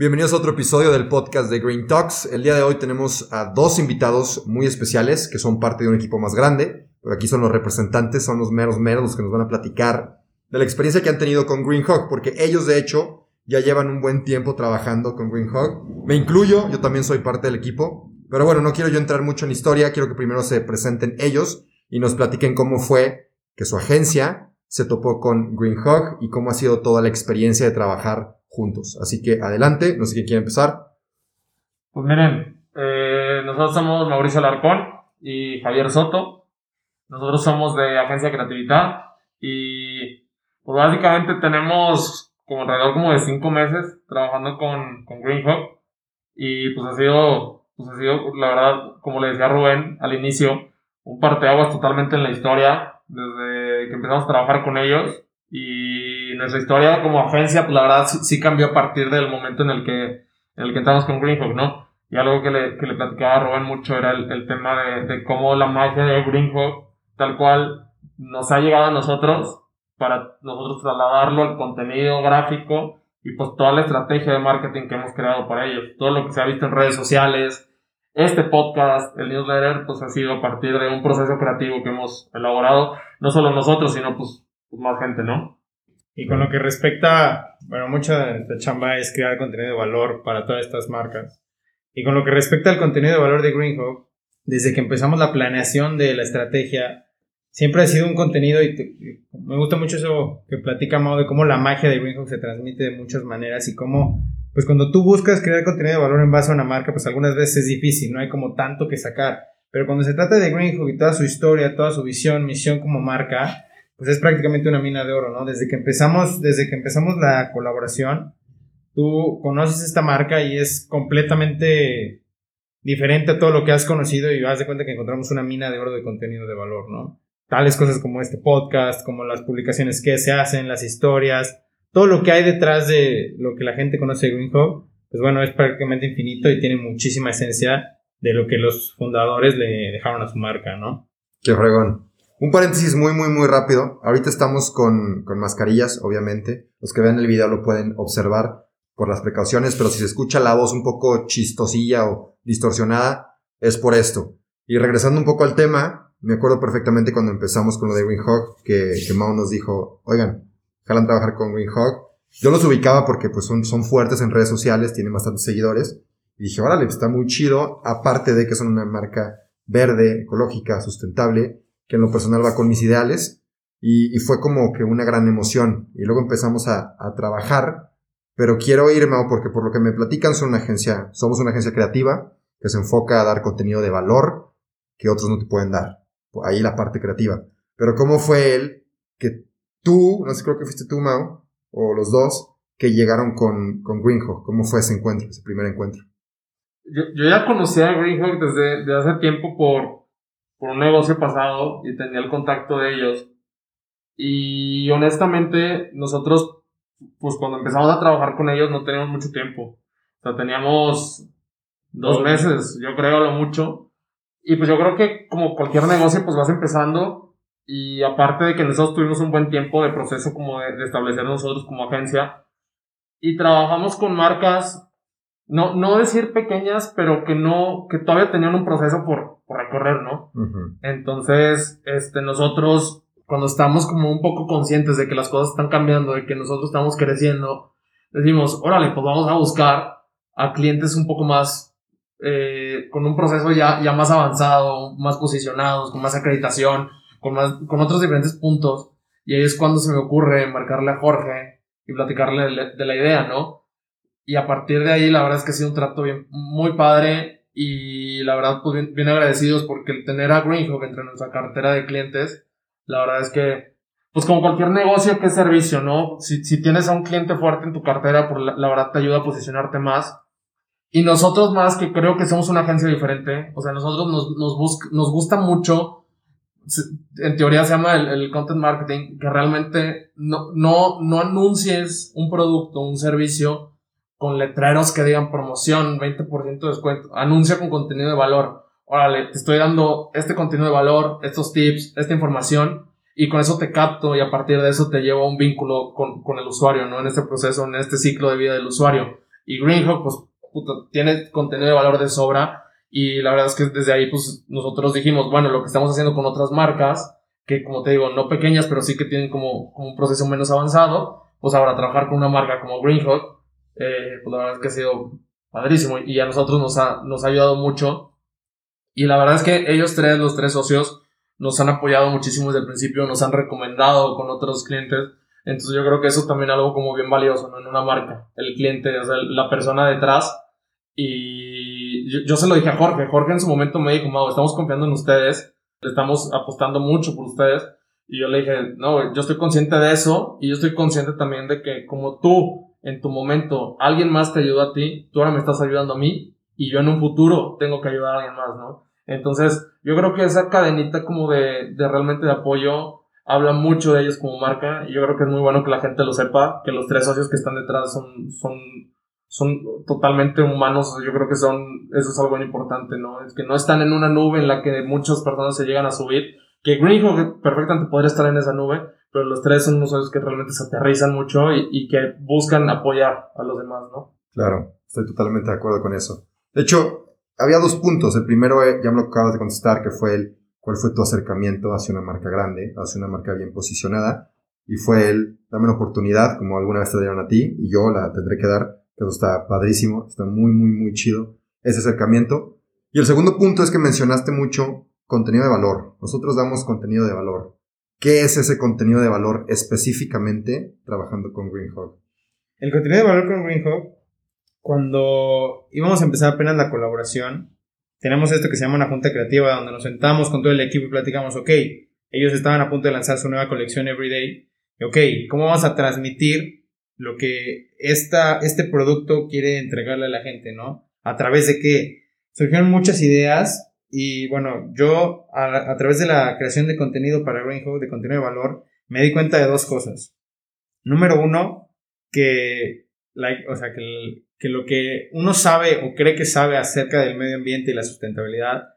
Bienvenidos a otro episodio del podcast de Green Talks. El día de hoy tenemos a dos invitados muy especiales que son parte de un equipo más grande, pero aquí son los representantes, son los meros meros los que nos van a platicar de la experiencia que han tenido con Greenhawk, porque ellos de hecho ya llevan un buen tiempo trabajando con Greenhawk. Me incluyo, yo también soy parte del equipo, pero bueno, no quiero yo entrar mucho en historia, quiero que primero se presenten ellos y nos platiquen cómo fue que su agencia se topó con Greenhawk y cómo ha sido toda la experiencia de trabajar juntos. Así que adelante, no sé quién quiere empezar. Pues miren, eh, nosotros somos Mauricio Larcón y Javier Soto. Nosotros somos de Agencia Creatividad y pues básicamente tenemos como alrededor como de cinco meses trabajando con, con Greenhawk y pues ha sido, pues ha sido, la verdad, como le decía Rubén al inicio, un parteaguas totalmente en la historia desde que empezamos a trabajar con ellos y nuestra historia como agencia, pues la verdad sí, cambió a partir del momento en el que, en el que entramos con Greenhawk, ¿no? Y algo que le, que le platicaba a Rubén mucho era el, el tema de, de, cómo la magia de Greenhawk, tal cual nos ha llegado a nosotros, para nosotros trasladarlo al contenido gráfico y pues toda la estrategia de marketing que hemos creado para ellos. Todo lo que se ha visto en redes sociales, este podcast, el newsletter, pues ha sido a partir de un proceso creativo que hemos elaborado, no solo nosotros, sino pues pues, más gente, ¿no? Y con lo que respecta, bueno, mucha de esta chamba es crear contenido de valor para todas estas marcas. Y con lo que respecta al contenido de valor de Greenhawk, desde que empezamos la planeación de la estrategia, siempre ha sido un contenido y, me gusta mucho eso que platica Mao de cómo la magia de Greenhawk se transmite de muchas maneras y cómo, pues cuando tú buscas crear contenido de valor en base a una marca, pues algunas veces es difícil, no hay como tanto que sacar. Pero cuando se trata de Greenhawk y toda su historia, toda su visión, misión como marca, pues es prácticamente una mina de oro, ¿no? Desde que empezamos, desde que empezamos la colaboración, tú conoces esta marca y es completamente diferente a todo lo que has conocido y vas de cuenta que encontramos una mina de oro de contenido de valor, ¿no? Tales cosas como este podcast, como las publicaciones que se hacen, las historias, todo lo que hay detrás de lo que la gente conoce de Greenhawk, pues bueno, es prácticamente infinito y tiene muchísima esencia de lo que los fundadores le dejaron a su marca, ¿no? Qué fregón. Un paréntesis muy, muy, muy rápido. Ahorita estamos con, con mascarillas, obviamente. Los que vean el video lo pueden observar por las precauciones, pero si se escucha la voz un poco chistosilla o distorsionada, es por esto. Y regresando un poco al tema, me acuerdo perfectamente cuando empezamos con lo de Greenhawk, que, que Mao nos dijo, oigan, jalan trabajar con Greenhawk. Yo los ubicaba porque pues son, son fuertes en redes sociales, tienen bastantes seguidores. Y dije, órale, está muy chido, aparte de que son una marca verde, ecológica, sustentable que en lo personal va con mis ideales, y, fue como que una gran emoción. Y luego empezamos a, trabajar, pero quiero irme, porque por lo que me platican son una agencia, somos una agencia creativa que se enfoca a dar contenido de valor que otros no te pueden dar. Ahí la parte creativa. Pero ¿cómo fue él que tú, no sé, creo que fuiste tú, Mao, o los dos, que llegaron con, con Greenhawk? ¿Cómo fue ese encuentro, ese primer encuentro? Yo, yo ya conocía a Greenhawk desde, desde hace tiempo por, por un negocio pasado y tenía el contacto de ellos. Y honestamente, nosotros, pues cuando empezamos a trabajar con ellos no teníamos mucho tiempo. O sea, teníamos dos meses, yo creo, lo mucho. Y pues yo creo que como cualquier negocio, pues vas empezando. Y aparte de que nosotros tuvimos un buen tiempo de proceso como de, de establecer nosotros como agencia. Y trabajamos con marcas no, no decir pequeñas, pero que no, que todavía tenían un proceso por, por recorrer, ¿no? Entonces, este, nosotros, cuando estamos como un poco conscientes de que las cosas están cambiando, de que nosotros estamos creciendo, decimos, órale, pues vamos a buscar a clientes un poco más, eh, con un proceso ya, ya más avanzado, más posicionados, con más acreditación, con, más, con otros diferentes puntos. Y ahí es cuando se me ocurre marcarle a Jorge y platicarle de la idea, ¿no? Y a partir de ahí, la verdad es que ha sido un trato bien, muy padre y la verdad, pues bien, agradecidos porque el tener a Greenhawk entre nuestra cartera de clientes, la verdad es que pues como cualquier negocio, ¿qué servicio, no? Si, si tienes a un cliente fuerte en tu cartera, pues la, la verdad te ayuda a posicionarte más. Y nosotros más, que creo que somos una agencia diferente, o sea, nosotros nos, nos, nos gusta mucho, en teoría se llama el, el, content marketing, que realmente no, no, no anuncies un producto, un servicio con letreros que digan promoción, 20% de descuento, anuncia con contenido de valor. Órale, te estoy dando este contenido de valor, estos tips, esta información, y con eso te capto y a partir de eso te llevo a un vínculo con, con el usuario, ¿no? En este proceso, en este ciclo de vida del usuario. Y Greenhawk, pues, tiene contenido de valor de sobra y la verdad es que desde ahí, pues, nosotros dijimos, bueno, lo que estamos haciendo con otras marcas, que como te digo, no pequeñas, pero sí que tienen como, como un proceso menos avanzado, pues ahora trabajar con una marca como Greenhawk, eh, pues la verdad es que ha sido padrísimo y a nosotros nos ha, nos ha ayudado mucho. Y la verdad es que ellos tres, los tres socios, nos han apoyado muchísimo desde el principio, nos han recomendado con otros clientes. Entonces yo creo que eso también es algo como bien valioso ¿no? en una marca, el cliente, o sea, la persona detrás. Y yo, se lo dije a Jorge, Jorge en su momento me dijo, Mau, estamos confiando en ustedes, estamos apostando mucho por ustedes. Y yo le dije, no, yo estoy consciente de eso y yo estoy consciente también de que como tú en tu momento alguien más te ayudó a ti, tú ahora me estás ayudando a mí y yo en un futuro tengo que ayudar a alguien más, ¿no? Entonces, yo creo que esa cadenita como de, de realmente de apoyo habla mucho de ellos como marca y yo creo que es muy bueno que la gente lo sepa, que los tres socios que están detrás son, son, son totalmente humanos, yo creo que son, eso es algo muy importante, ¿no? Es que no están en una nube en la que muchas personas se llegan a subir, que Greenhawk perfectamente podría estar en esa nube, pero los tres son unos socios que realmente se aterrizan mucho y, y que buscan apoyar a los demás, ¿no? Claro, estoy totalmente de acuerdo con eso. De hecho, había dos puntos. El primero, eh, ya me lo acabas de contestar, que fue el cuál fue tu acercamiento hacia una marca grande, hacia una marca bien posicionada. Y fue el dame una oportunidad, como alguna vez te dieron a ti, y yo la tendré que dar. Eso está padrísimo, está muy, muy, muy chido ese acercamiento. Y el segundo punto es que mencionaste mucho contenido de valor. Nosotros damos contenido de valor. ¿Qué es ese contenido de valor específicamente trabajando con Greenhawk? El contenido de valor con Greenhawk cuando íbamos a empezar apenas la colaboración, tenemos esto que se llama una junta creativa, donde nos sentamos con todo el equipo y platicamos, ok, ellos estaban a punto de lanzar su nueva colección Everyday, y ok, ¿cómo vamos a transmitir lo que esta, este producto quiere entregarle a la gente, ¿no? A través de qué? Surgieron muchas ideas y bueno, yo a, través de la creación de contenido para Greenhow, de contenido de valor, me di cuenta de dos cosas. Número uno, que, o sea, que que lo que uno sabe o cree que sabe acerca del medio ambiente y la sustentabilidad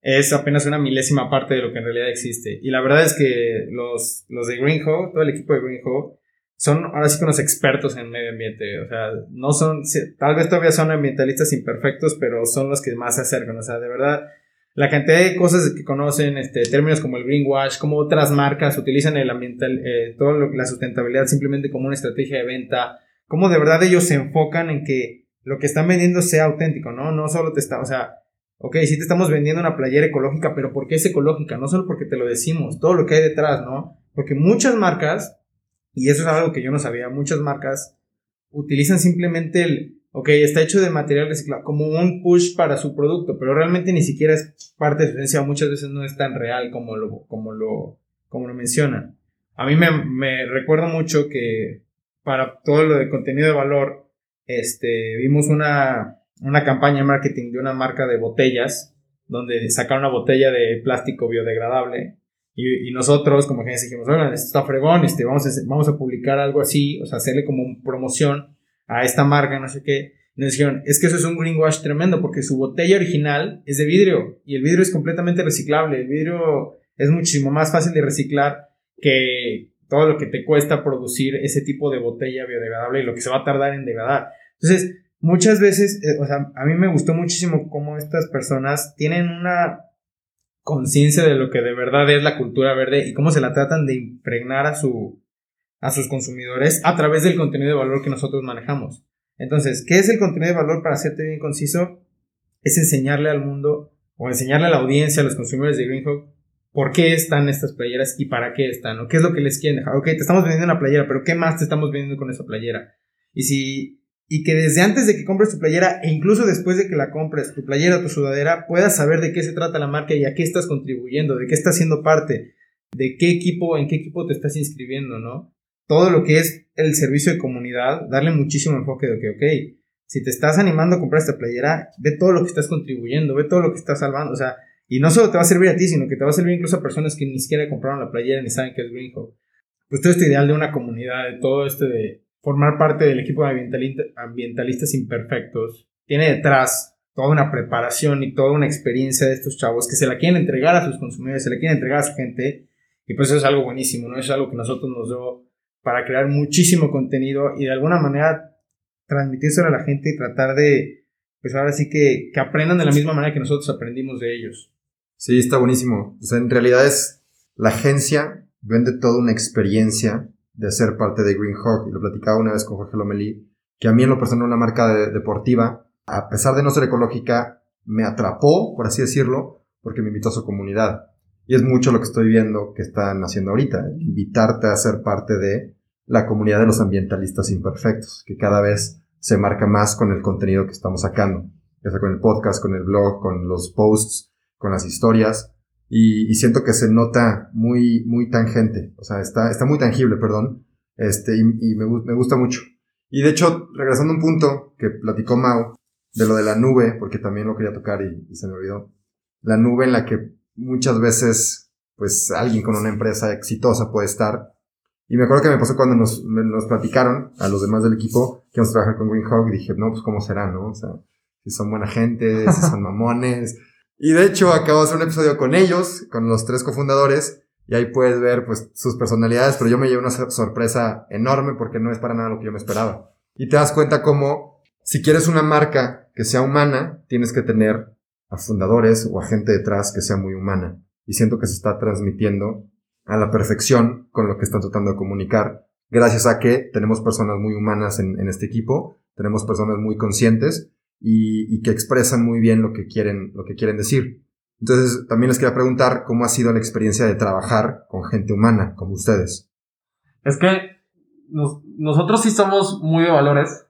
es apenas una milésima parte de lo que en realidad existe. Y la verdad es que los, los de Greenhow, todo el equipo de Greenhow, son ahora sí que unos expertos en medio ambiente. O sea, no son, tal vez todavía son ambientalistas imperfectos, pero son los que más se acercan. O sea, de verdad, la cantidad de cosas que conocen, este, términos como el greenwash, como otras marcas utilizan el ambiental, eh, toda la sustentabilidad simplemente como una estrategia de venta cómo de verdad ellos se enfocan en que lo que están vendiendo sea auténtico, ¿no? No solo te está, o sea, ok, sí te estamos vendiendo una playera ecológica, pero ¿por qué es ecológica? No solo porque te lo decimos, todo lo que hay detrás, ¿no? Porque muchas marcas, y eso es algo que yo no sabía, muchas marcas utilizan simplemente el, ok, está hecho de material reciclado, como un push para su producto, pero realmente ni siquiera es parte de su esencia, muchas veces no es tan real como lo, como lo, como lo mencionan. A mí me, me recuerdo mucho que para todo lo de contenido de valor, este, vimos una, una campaña de marketing de una marca de botellas, donde sacaron una botella de plástico biodegradable. Y, nosotros, como agencia, dijimos, bueno, esto está fregón, este, vamos, a, vamos a publicar algo así, o sea, hacerle como promoción a esta marca, no sé qué. Nos dijeron, es que eso es un greenwash tremendo, porque su botella original es de vidrio, y el vidrio es completamente reciclable. El vidrio es muchísimo más fácil de reciclar que, todo lo que te cuesta producir ese tipo de botella biodegradable y lo que se va a tardar en degradar. Entonces, muchas veces, eh, o sea, a mí me gustó muchísimo cómo estas personas tienen una conciencia de lo que de verdad es la cultura verde y cómo se la tratan de impregnar a, su, a sus consumidores a través del contenido de valor que nosotros manejamos. Entonces, ¿qué es el contenido de valor para hacerte bien conciso? Es enseñarle al mundo o enseñarle a la audiencia, a los consumidores de Greenhawk, por qué están estas playeras y para qué están, o qué es lo que les quieren dejar. Ok, te estamos vendiendo una playera, pero ¿qué más te estamos vendiendo con esa playera? Y si y que desde antes de que compres tu playera e incluso después de que la compres, tu playera o tu sudadera, puedas saber de qué se trata la marca y a qué estás contribuyendo, de qué estás siendo parte. de qué equipo, en qué equipo te estás inscribiendo, ¿no? Todo lo que es el servicio de comunidad, darle muchísimo enfoque de que, ok, si te estás animando a comprar esta playera, ve todo lo que estás contribuyendo, ve todo lo que estás salvando, o sea, y no solo te va a servir a ti, sino que te va a servir incluso a personas que ni siquiera compraron la playera ni saben qué es Green Pues todo este ideal de una comunidad, de todo este de formar parte del equipo de ambientalistas imperfectos, tiene detrás toda una preparación y toda una experiencia de estos chavos que se la quieren entregar a sus consumidores, se la quieren entregar a su gente. Y pues es algo buenísimo, ¿no? Es algo que nosotros nos dio para crear muchísimo contenido y de alguna manera transmitírselo a la gente y tratar de, pues ahora sí que, que aprendan de la misma manera que nosotros aprendimos de ellos. Sí, está buenísimo. O sea, en realidad es la agencia vende toda una experiencia de ser parte de Green Hawk. Y lo platicaba una vez con Jorge Lomelí, que a mí en lo personal una marca deportiva a pesar de no ser ecológica, me atrapó, por así decirlo, porque me invitó a su comunidad. Y es mucho lo que estoy viendo que están haciendo ahorita, invitarte a ser parte de la comunidad de los ambientalistas imperfectos, que cada vez se marca más con el contenido que estamos sacando, ya sea con el podcast, con el blog, con los posts, con las historias, y, siento que se nota muy, muy tangente, o sea, está, está muy tangible, perdón, este, y, me, me gusta mucho. Y de hecho, regresando a un punto que platicó Mao, de lo de la nube, porque también lo quería tocar y, se me olvidó. La nube en la que muchas veces, pues, alguien con una empresa exitosa puede estar. Y me acuerdo que me pasó cuando nos, nos platicaron a los demás del equipo que vamos a trabajar con Greenhawk y dije, no, pues, ¿cómo será, no? O sea, si son buena gente, si son mamones. Y de hecho, acabo de hacer un episodio con ellos, con los tres cofundadores, y ahí puedes ver, pues, sus personalidades, pero yo me llevé una sorpresa enorme porque no es para nada lo que yo me esperaba. Y te das cuenta cómo si quieres una marca que sea humana, tienes que tener a fundadores o a gente detrás que sea muy humana. Y siento que se está transmitiendo a la perfección con lo que están tratando de comunicar, gracias a que tenemos personas muy humanas en, este equipo, tenemos personas muy conscientes y, que expresan muy bien lo que quieren, lo que quieren decir. Entonces, también les quería preguntar cómo ha sido la experiencia de trabajar con gente humana como ustedes. Es que nosotros sí somos muy de valores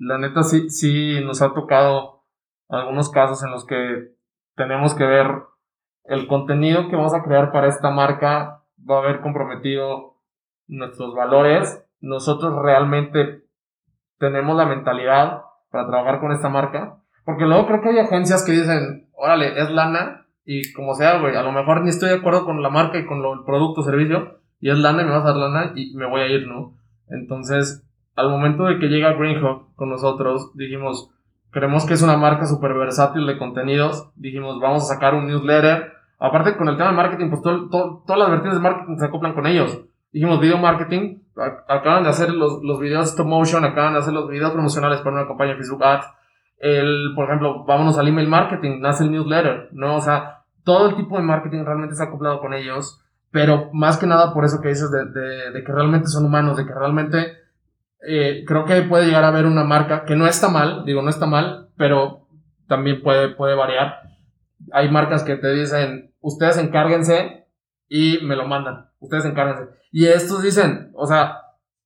la neta sí, sí nos ha tocado algunos casos en los que tenemos que ver el contenido que vamos a crear para esta marca va a haber comprometido nuestros valores. Nosotros realmente tenemos la mentalidad para trabajar con esta marca. Porque luego creo que hay agencias que dicen, órale, es lana y como sea, güey, a lo mejor ni estoy de acuerdo con la marca y con el producto o servicio y es lana y me vas a dar lana y me voy a ir, ¿no? Entonces, al momento de que llega Greenhawk con nosotros, dijimos, creemos que es una marca súper versátil de contenidos, dijimos, vamos a sacar un newsletter. Aparte con el tema de marketing, pues todas las vertientes de marketing se acoplan con ellos. Dijimos, video marketing, acaban de hacer los, los videos stop motion, acaban de hacer los videos promocionales para una campaña de Facebook Ads. El, por ejemplo, vámonos al email marketing, nace el newsletter, ¿no? O sea, todo el tipo de marketing realmente ha acoplado con ellos, pero más que nada por eso que dices de, de que realmente son humanos, de que realmente eh, creo que puede llegar a haber una marca que no está mal, digo, no está mal, pero también puede, puede variar. Hay marcas que te dicen, ustedes encárguense y me lo mandan, ustedes encárguense. Y estos dicen, o sea,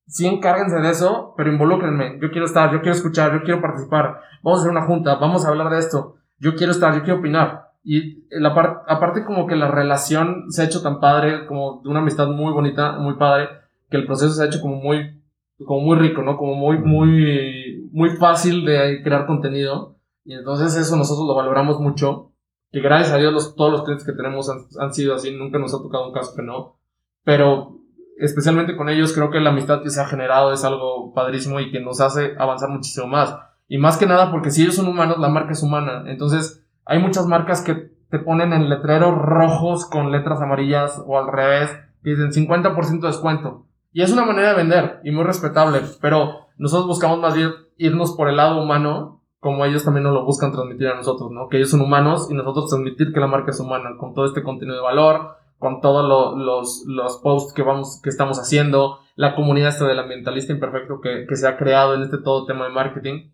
sí encárguense de eso, pero involúcrenme, yo quiero estar, yo quiero escuchar, yo quiero participar, vamos a hacer una junta, vamos a hablar de esto, yo quiero estar, yo quiero opinar. Y la parte, aparte como que la relación se ha hecho tan padre, como de una amistad muy bonita, muy padre, que el proceso se ha hecho como muy como muy rico, ¿no? Como muy, muy, muy fácil de crear contenido. Y entonces eso nosotros lo valoramos mucho. Que gracias a Dios los, todos los clientes que tenemos han, sido así. Nunca nos ha tocado un caso que no. Pero especialmente con ellos creo que la amistad que se ha generado es algo padrísimo y que nos hace avanzar muchísimo más. Y más que nada porque si ellos son humanos, la marca es humana. Entonces hay muchas marcas que te ponen en letreros rojos con letras amarillas o al revés. Que dicen 50% de descuento y es una manera de vender y muy respetable, pero nosotros buscamos más bien irnos por el lado humano, como ellos también nos lo buscan transmitir a nosotros, ¿no? Que ellos son humanos y nosotros transmitir que la marca es humana, con todo este contenido de valor, con todos los, los posts que, vamos, que estamos haciendo, la comunidad esta del ambientalista imperfecto que, que se ha creado en este todo tema de marketing.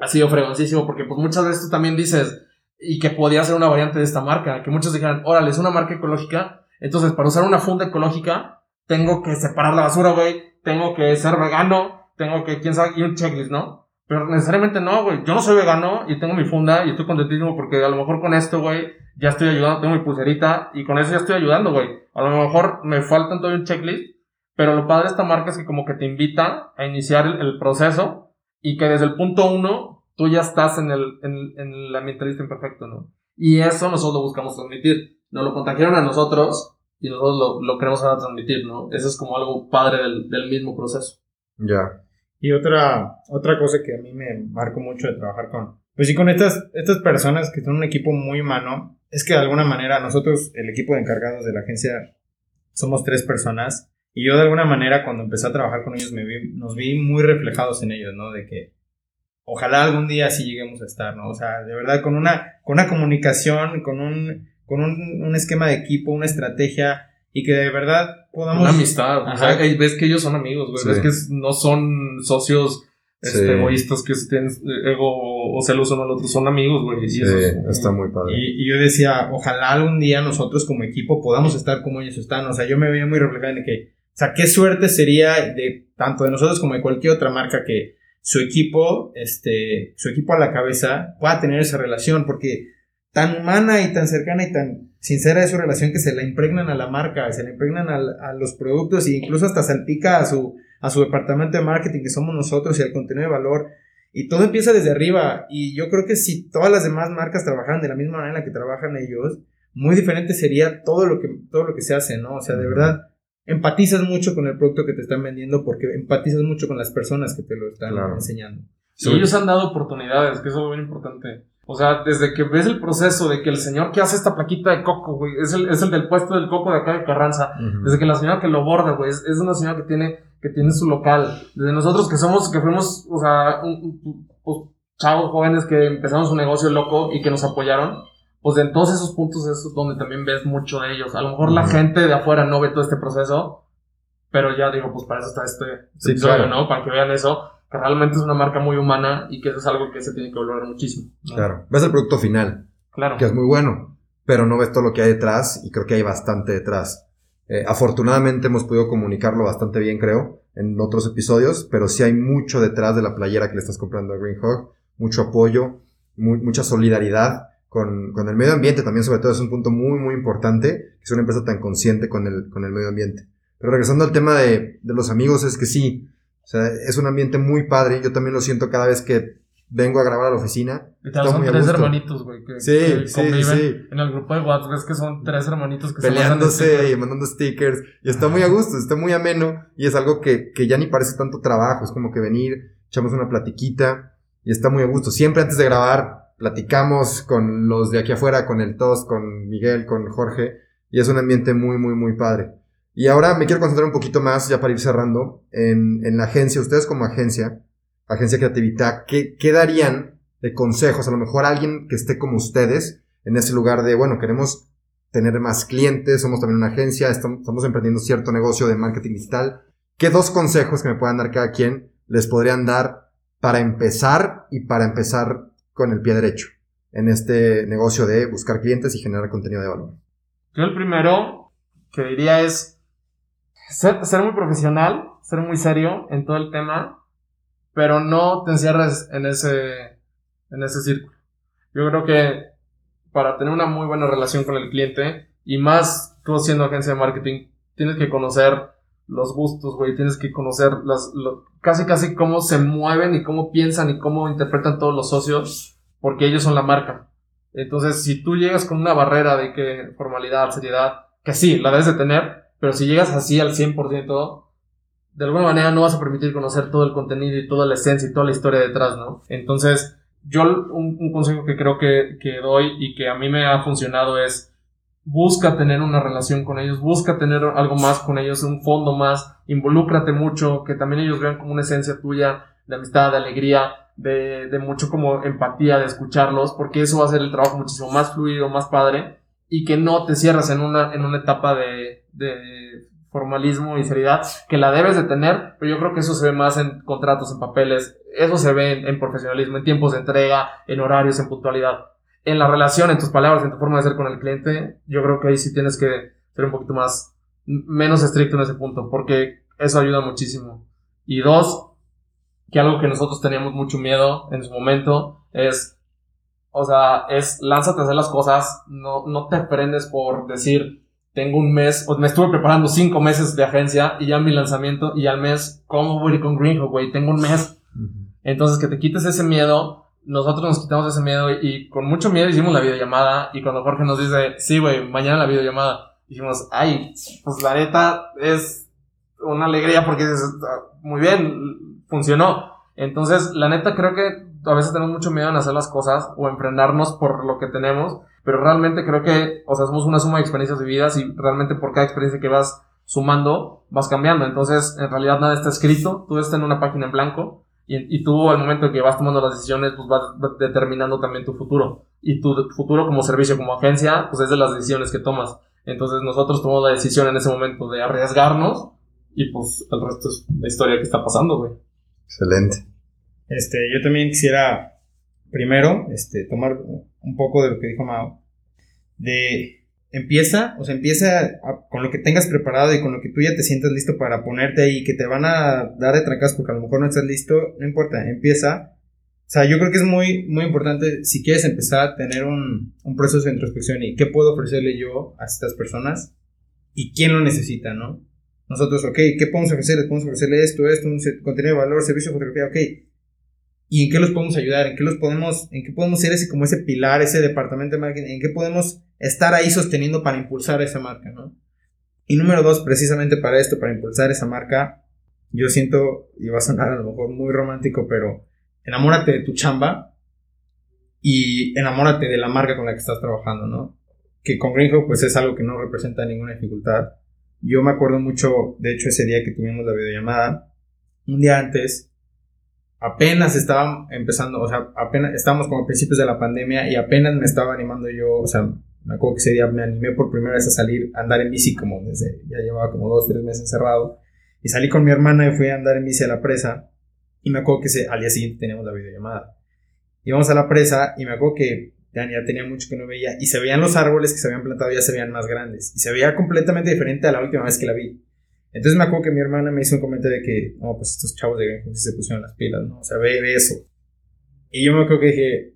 Ha sido fregoncísimo porque pues muchas veces tú también dices, y que podía ser una variante de esta marca, que muchos dijeran, órale, es una marca ecológica, entonces para usar una funda ecológica tengo que separar la basura, güey, tengo que ser vegano, tengo que, quién sabe, y un checklist, ¿no? Pero necesariamente no, güey. Yo no soy vegano y tengo mi funda y estoy contentísimo porque a lo mejor con esto, güey, ya estoy ayudando, tengo mi pulserita y con eso ya estoy ayudando, güey. A lo mejor me faltan todavía un checklist, pero lo padre de esta marca es que como que te invita a iniciar el, proceso y que desde el punto uno tú ya estás en el, en, en el ambientalista imperfecto, ¿no? Y eso nosotros lo buscamos transmitir. Nos lo contagiaron a nosotros y nosotros lo, lo queremos ahora transmitir, ¿no? Eso es como algo padre del, del mismo proceso. Ya. Y otra, otra cosa que a mí me marcó mucho de trabajar con, pues sí, con estas, estas personas que son un equipo muy humano, es que de alguna manera nosotros, el equipo de encargados de la agencia, somos tres personas. Y yo de alguna manera cuando empecé a trabajar con ellos me vi, nos vi muy reflejados en ellos, ¿no? De que ojalá algún día sí lleguemos a estar, ¿no? O sea, de verdad con una, con una comunicación, con un, con un, un esquema de equipo, una estrategia y que de verdad podamos... Una amistad. O sea, ves que ellos son amigos, güey. Ves que no son socios este, egoístas que tienen ego o celos uno al otro. Son amigos, güey. Sí, está muy padre. Y, y, yo decía, ojalá algún día nosotros como equipo podamos estar como ellos están. O sea, yo me veía muy reflejado en que, o sea, qué suerte sería de tanto de nosotros como de cualquier otra marca que su equipo, este, su equipo a la cabeza pueda tener esa relación, porque tan humana y tan cercana y tan sincera es su relación que se la impregnan a la marca, se la impregnan a, los productos e incluso hasta salpica a su, a su departamento de marketing que somos nosotros y al contenido de valor. Y todo empieza desde arriba. Y yo creo que si todas las demás marcas trabajaran de la misma manera en la que trabajan ellos, muy diferente sería todo lo que, todo lo que se hace, ¿no? O sea, de verdad, empatizas mucho con el producto que te están vendiendo porque empatizas mucho con las personas que te lo están enseñando. Y ellos han dado oportunidades, que eso es muy importante. O sea, desde que ves el proceso de que el señor que hace esta plaquita de coco, güey, es el, es el del puesto del coco de acá de Carranza. Desde que la señora que lo borda, güey, es, una señora que tiene, que tiene su local. Desde nosotros que somos, que fuimos, o sea, pues, chavos jóvenes que empezamos un negocio loco y que nos apoyaron. Pues en todos esos puntos es donde también ves mucho de ellos. A lo mejor la gente de afuera no ve todo este proceso, pero ya digo, pues para eso está este, sí, episodio, ¿no? Para que vean eso que realmente es una marca muy humana y que eso es algo que se tiene que valorar muchísimo. Claro, ves el producto final, claro. que es muy bueno, pero no ves todo lo que hay detrás y creo que hay bastante detrás. Eh, afortunadamente hemos podido comunicarlo bastante bien, creo, en otros episodios, pero sí hay mucho detrás de la playera que le estás comprando a Green Hawk, mucho apoyo, mucha solidaridad con, con, el medio ambiente también, sobre todo, es un punto muy, muy importante, que es una empresa tan consciente con el, con el medio ambiente. Pero regresando al tema de, de los amigos, es que sí, o sea, es un ambiente muy padre. Yo también lo siento cada vez que vengo a grabar a la oficina. Y son tres hermanitos, güey. Que, sí, sí, sí. En el grupo de WhatsApp es que son tres hermanitos que Peleándose y mandando stickers. Y está muy a gusto, está muy ameno. Y es algo que, que ya ni parece tanto trabajo. Es como que venir, echamos una platiquita y está muy a gusto. Siempre antes de grabar, platicamos con los de aquí afuera, con el TOS, con Miguel, con Jorge. Y es un ambiente muy, muy, muy padre. Y ahora me quiero concentrar un poquito más, ya para ir cerrando, en, en la agencia. Ustedes como agencia, agencia creatividad, ¿qué, ¿qué darían de consejos? A lo mejor alguien que esté como ustedes en ese lugar de, bueno, queremos tener más clientes, somos también una agencia, estamos, estamos emprendiendo cierto negocio de marketing digital. ¿Qué dos consejos que me puedan dar cada quien les podrían dar para empezar y para empezar con el pie derecho en este negocio de buscar clientes y generar contenido de valor? Yo el primero que diría es ser, ser muy profesional, ser muy serio en todo el tema, pero no te encierres en ese, en ese círculo. Yo creo que para tener una muy buena relación con el cliente, y más tú siendo agencia de marketing, tienes que conocer los gustos, güey, tienes que conocer las, casi casi cómo se mueven y cómo piensan y cómo interpretan todos los socios, porque ellos son la marca. Entonces, si tú llegas con una barrera de que formalidad, seriedad, que sí, la debes de tener, pero si llegas así al 100%, de alguna manera no vas a permitir conocer todo el contenido y toda la esencia y toda la historia detrás, ¿no? Entonces, yo un, consejo que creo que, que, doy y que a mí me ha funcionado es busca tener una relación con ellos, busca tener algo más con ellos, un fondo más, involúcrate mucho, que también ellos vean como una esencia tuya de amistad, de alegría, de, de mucho como empatía, de escucharlos, porque eso va a hacer el trabajo muchísimo más fluido, más padre y que no te cierras en una, en una etapa de, de formalismo y seriedad, que la debes de tener, pero yo creo que eso se ve más en contratos, en papeles, eso se ve en, profesionalismo, en tiempos de entrega, en horarios, en puntualidad. En la relación, en tus palabras, en tu forma de ser con el cliente, yo creo que ahí sí tienes que ser un poquito más, menos estricto en ese punto, porque eso ayuda muchísimo. Y dos, que algo que nosotros teníamos mucho miedo en su momento es O sea, es lánzate a hacer las cosas, no, no te prendes por decir, tengo un mes, o me estuve preparando cinco meses de agencia y ya mi lanzamiento, y al mes, ¿cómo voy con Greenhook, güey? Tengo un mes. Entonces, que te quites ese miedo, nosotros nos quitamos ese miedo y, con mucho miedo hicimos la videollamada, y cuando Jorge nos dice, sí, güey, mañana la videollamada, dijimos, ay, pues la neta es una alegría porque muy bien, funcionó. Entonces, la neta creo que a veces tenemos mucho miedo en hacer las cosas o en frenarnos por lo que tenemos, pero realmente creo que, o sea, somos una suma de experiencias vividas y realmente por cada experiencia que vas sumando, vas cambiando. Entonces, en realidad nada está escrito, tú estás en una página en blanco y, y tú al momento en que vas tomando las decisiones, pues vas determinando también tu futuro. Y tu futuro como servicio, como agencia, pues es de las decisiones que tomas. Entonces nosotros tomamos la decisión en ese momento de arriesgarnos y pues el resto es la historia que está pasando, güey. Excelente. Este, yo también quisiera primero este, tomar un poco de lo que dijo Mao. De empieza, o sea, empieza con lo que tengas preparado y con lo que tú ya te sientas listo para ponerte ahí, que te van a dar de trancas porque a lo mejor no estás listo, no importa, empieza. O sea, yo creo que es muy, muy importante si quieres empezar a tener un, un proceso de introspección y qué puedo ofrecerle yo a estas personas y quién lo necesita, ¿no? Nosotros, ok, ¿qué podemos ofrecerles? Podemos ofrecerle esto, esto, un contenido de valor, servicio de fotografía, ok y en qué los podemos ayudar, en qué los podemos, en qué podemos ser ese como ese pilar, ese departamento de marketing, en qué podemos estar ahí sosteniendo para impulsar esa marca, ¿no? Y número dos, precisamente para esto, para impulsar esa marca, yo siento, y va a sonar a lo mejor muy romántico, pero enamórate de tu chamba y enamórate de la marca con la que estás trabajando, ¿no? Que con Greenhook pues es algo que no representa ninguna dificultad. Yo me acuerdo mucho, de hecho ese día que tuvimos la videollamada, un día antes, apenas estaba empezando, o sea, apenas estábamos como a principios de la pandemia y apenas me estaba animando yo, o sea, me acuerdo que ese día me animé por primera vez a salir a andar en bici como desde, ya llevaba como dos, tres meses encerrado y salí con mi hermana y fui a andar en bici a la presa y me acuerdo que ese, al día siguiente teníamos la videollamada. Íbamos a la presa y me acuerdo que ya, ya tenía mucho que no veía y se veían los árboles que se habían plantado ya se veían más grandes y se veía completamente diferente a la última vez que la vi. Entonces me acuerdo que mi hermana me hizo un comentario de que, no, pues estos chavos de Greenhook se pusieron las pilas, ¿no? O sea, ve, ve, eso. Y yo me acuerdo que dije,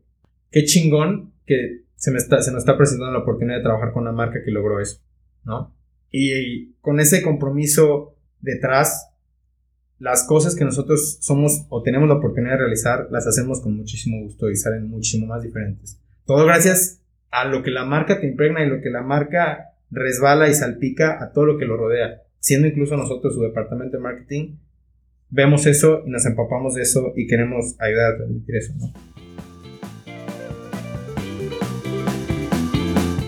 qué chingón que se, me está, se nos está presentando la oportunidad de trabajar con una marca que logró eso, ¿no? Y, con ese compromiso detrás, las cosas que nosotros somos o tenemos la oportunidad de realizar, las hacemos con muchísimo gusto y salen muchísimo más diferentes. Todo gracias a lo que la marca te impregna y lo que la marca resbala y salpica a todo lo que lo rodea siendo incluso nosotros su departamento de marketing, vemos eso y nos empapamos de eso y queremos ayudar a transmitir eso,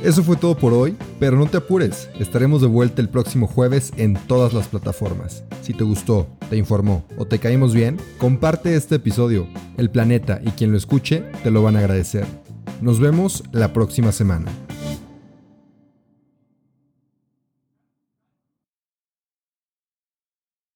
Eso fue todo por hoy, pero no te apures, estaremos de vuelta el próximo jueves en todas las plataformas. Si te gustó, te informó o te caímos bien, comparte este episodio. El planeta y quien lo escuche te lo van a agradecer. Nos vemos la próxima semana.